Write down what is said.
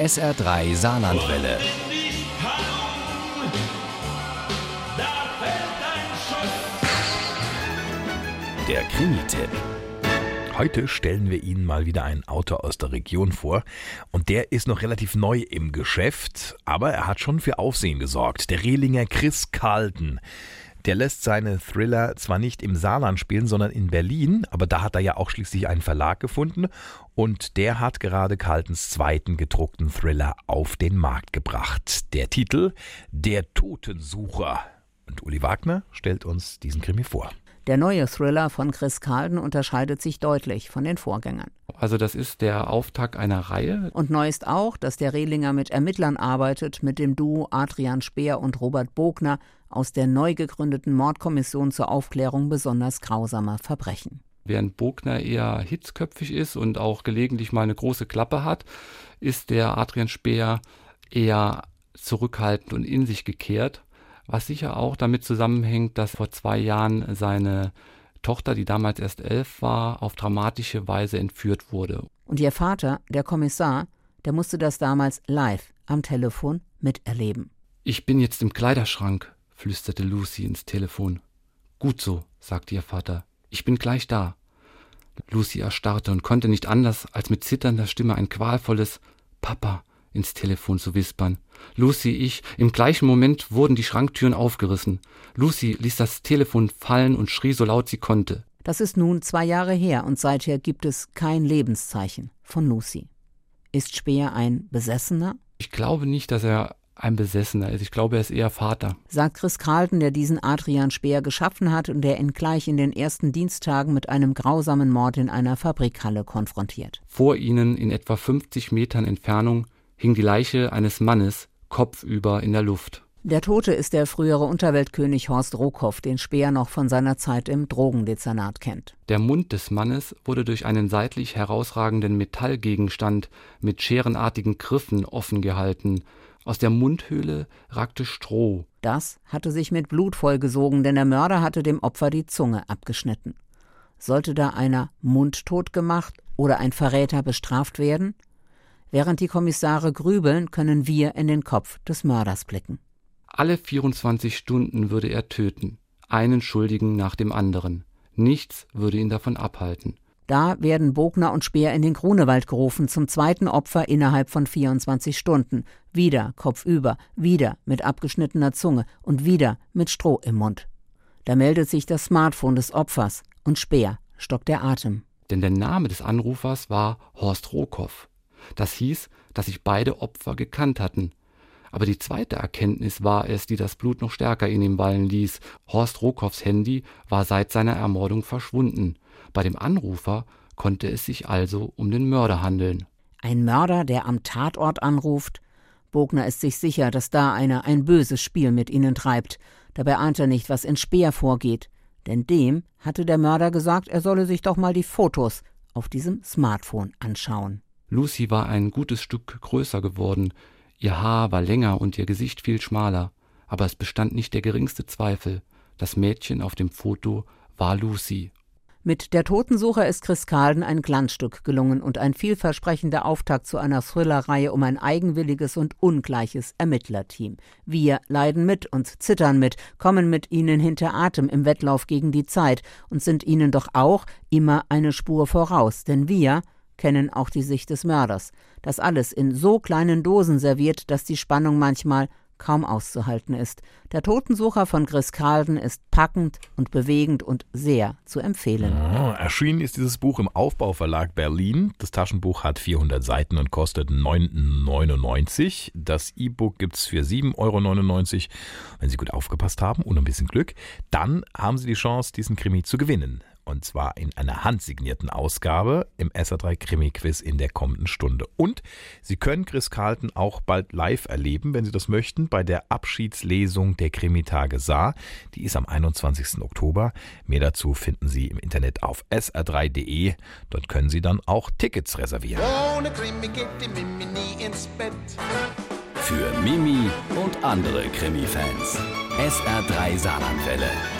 SR3 Saarlandwelle. Der Krimi-Tipp. Heute stellen wir Ihnen mal wieder einen Autor aus der Region vor. Und der ist noch relativ neu im Geschäft, aber er hat schon für Aufsehen gesorgt. Der Rehlinger Chris Carlton. Der lässt seine Thriller zwar nicht im Saarland spielen, sondern in Berlin, aber da hat er ja auch schließlich einen Verlag gefunden und der hat gerade Carltons zweiten gedruckten Thriller auf den Markt gebracht. Der Titel Der Totensucher. Und Uli Wagner stellt uns diesen Krimi vor. Der neue Thriller von Chris Carlton unterscheidet sich deutlich von den Vorgängern. Also das ist der Auftakt einer Reihe. Und neu ist auch, dass der Rehlinger mit Ermittlern arbeitet, mit dem Duo Adrian Speer und Robert Bogner aus der neu gegründeten Mordkommission zur Aufklärung besonders grausamer Verbrechen. Während Bogner eher hitzköpfig ist und auch gelegentlich mal eine große Klappe hat, ist der Adrian Speer eher zurückhaltend und in sich gekehrt was sicher auch damit zusammenhängt, dass vor zwei Jahren seine Tochter, die damals erst elf war, auf dramatische Weise entführt wurde. Und ihr Vater, der Kommissar, der musste das damals live am Telefon miterleben. Ich bin jetzt im Kleiderschrank, flüsterte Lucy ins Telefon. Gut so, sagte ihr Vater. Ich bin gleich da. Lucy erstarrte und konnte nicht anders, als mit zitternder Stimme ein qualvolles Papa ins Telefon zu wispern. Lucy, ich, im gleichen Moment wurden die Schranktüren aufgerissen. Lucy ließ das Telefon fallen und schrie so laut sie konnte. Das ist nun zwei Jahre her und seither gibt es kein Lebenszeichen von Lucy. Ist Speer ein Besessener? Ich glaube nicht, dass er ein Besessener ist. Ich glaube, er ist eher Vater. Sagt Chris Carlton, der diesen Adrian Speer geschaffen hat und der ihn gleich in den ersten Diensttagen mit einem grausamen Mord in einer Fabrikhalle konfrontiert. Vor ihnen, in etwa 50 Metern Entfernung, hing die Leiche eines Mannes kopfüber in der Luft. Der Tote ist der frühere Unterweltkönig Horst Rohkopf, den Speer noch von seiner Zeit im Drogendezernat kennt. Der Mund des Mannes wurde durch einen seitlich herausragenden Metallgegenstand mit scherenartigen Griffen offen gehalten. Aus der Mundhöhle ragte Stroh. Das hatte sich mit Blut vollgesogen, denn der Mörder hatte dem Opfer die Zunge abgeschnitten. Sollte da einer mundtot gemacht oder ein Verräter bestraft werden? Während die Kommissare grübeln, können wir in den Kopf des Mörders blicken. Alle 24 Stunden würde er töten, einen Schuldigen nach dem anderen. Nichts würde ihn davon abhalten. Da werden Bogner und Speer in den Grunewald gerufen, zum zweiten Opfer innerhalb von 24 Stunden. Wieder kopfüber, wieder mit abgeschnittener Zunge und wieder mit Stroh im Mund. Da meldet sich das Smartphone des Opfers und Speer stockt der Atem. Denn der Name des Anrufers war Horst Rohkoff. Das hieß, dass sich beide Opfer gekannt hatten. Aber die zweite Erkenntnis war es, die das Blut noch stärker in ihm wallen ließ. Horst Rokows Handy war seit seiner Ermordung verschwunden. Bei dem Anrufer konnte es sich also um den Mörder handeln. Ein Mörder, der am Tatort anruft? Bogner ist sich sicher, dass da einer ein böses Spiel mit ihnen treibt. Dabei ahnt er nicht, was in Speer vorgeht. Denn dem hatte der Mörder gesagt, er solle sich doch mal die Fotos auf diesem Smartphone anschauen. Lucy war ein gutes Stück größer geworden, ihr Haar war länger und ihr Gesicht viel schmaler, aber es bestand nicht der geringste Zweifel, das Mädchen auf dem Foto war Lucy. Mit Der Totensucher ist Chris Calden ein Glanzstück gelungen und ein vielversprechender Auftakt zu einer Thrillerreihe um ein eigenwilliges und ungleiches Ermittlerteam. Wir leiden mit und zittern mit, kommen mit ihnen hinter Atem im Wettlauf gegen die Zeit und sind ihnen doch auch immer eine Spur voraus, denn wir kennen auch die Sicht des Mörders. Das alles in so kleinen Dosen serviert, dass die Spannung manchmal kaum auszuhalten ist. Der Totensucher von Chris Carlden ist packend und bewegend und sehr zu empfehlen. Oh, erschienen ist dieses Buch im Aufbauverlag Berlin. Das Taschenbuch hat 400 Seiten und kostet 9,99. Das E-Book gibt es für 7,99 Euro. Wenn Sie gut aufgepasst haben und ein bisschen Glück, dann haben Sie die Chance, diesen Krimi zu gewinnen und zwar in einer handsignierten Ausgabe im SA3 Krimi Quiz in der kommenden Stunde. Und Sie können Chris Carlton auch bald live erleben, wenn Sie das möchten, bei der Abschiedslesung der Krimitage Saar. Die ist am 21. Oktober. Mehr dazu finden Sie im Internet auf sr3.de. Dort können Sie dann auch Tickets reservieren. Ohne Krimi geht die Mimi nie ins Bett. Für Mimi und andere Krimi-Fans. SR3 Saarlandwelle.